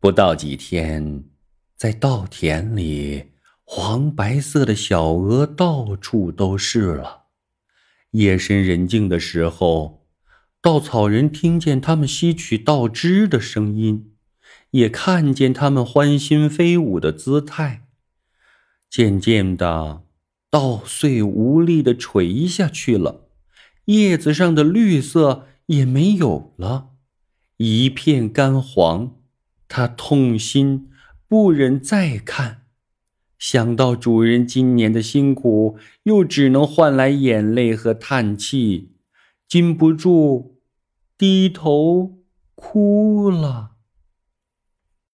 不到几天，在稻田里，黄白色的小鹅到处都是了。夜深人静的时候，稻草人听见它们吸取稻汁的声音，也看见它们欢欣飞舞的姿态。渐渐的，稻穗无力的垂下去了，叶子上的绿色也没有了，一片干黄。他痛心，不忍再看，想到主人今年的辛苦，又只能换来眼泪和叹气，禁不住低头哭了。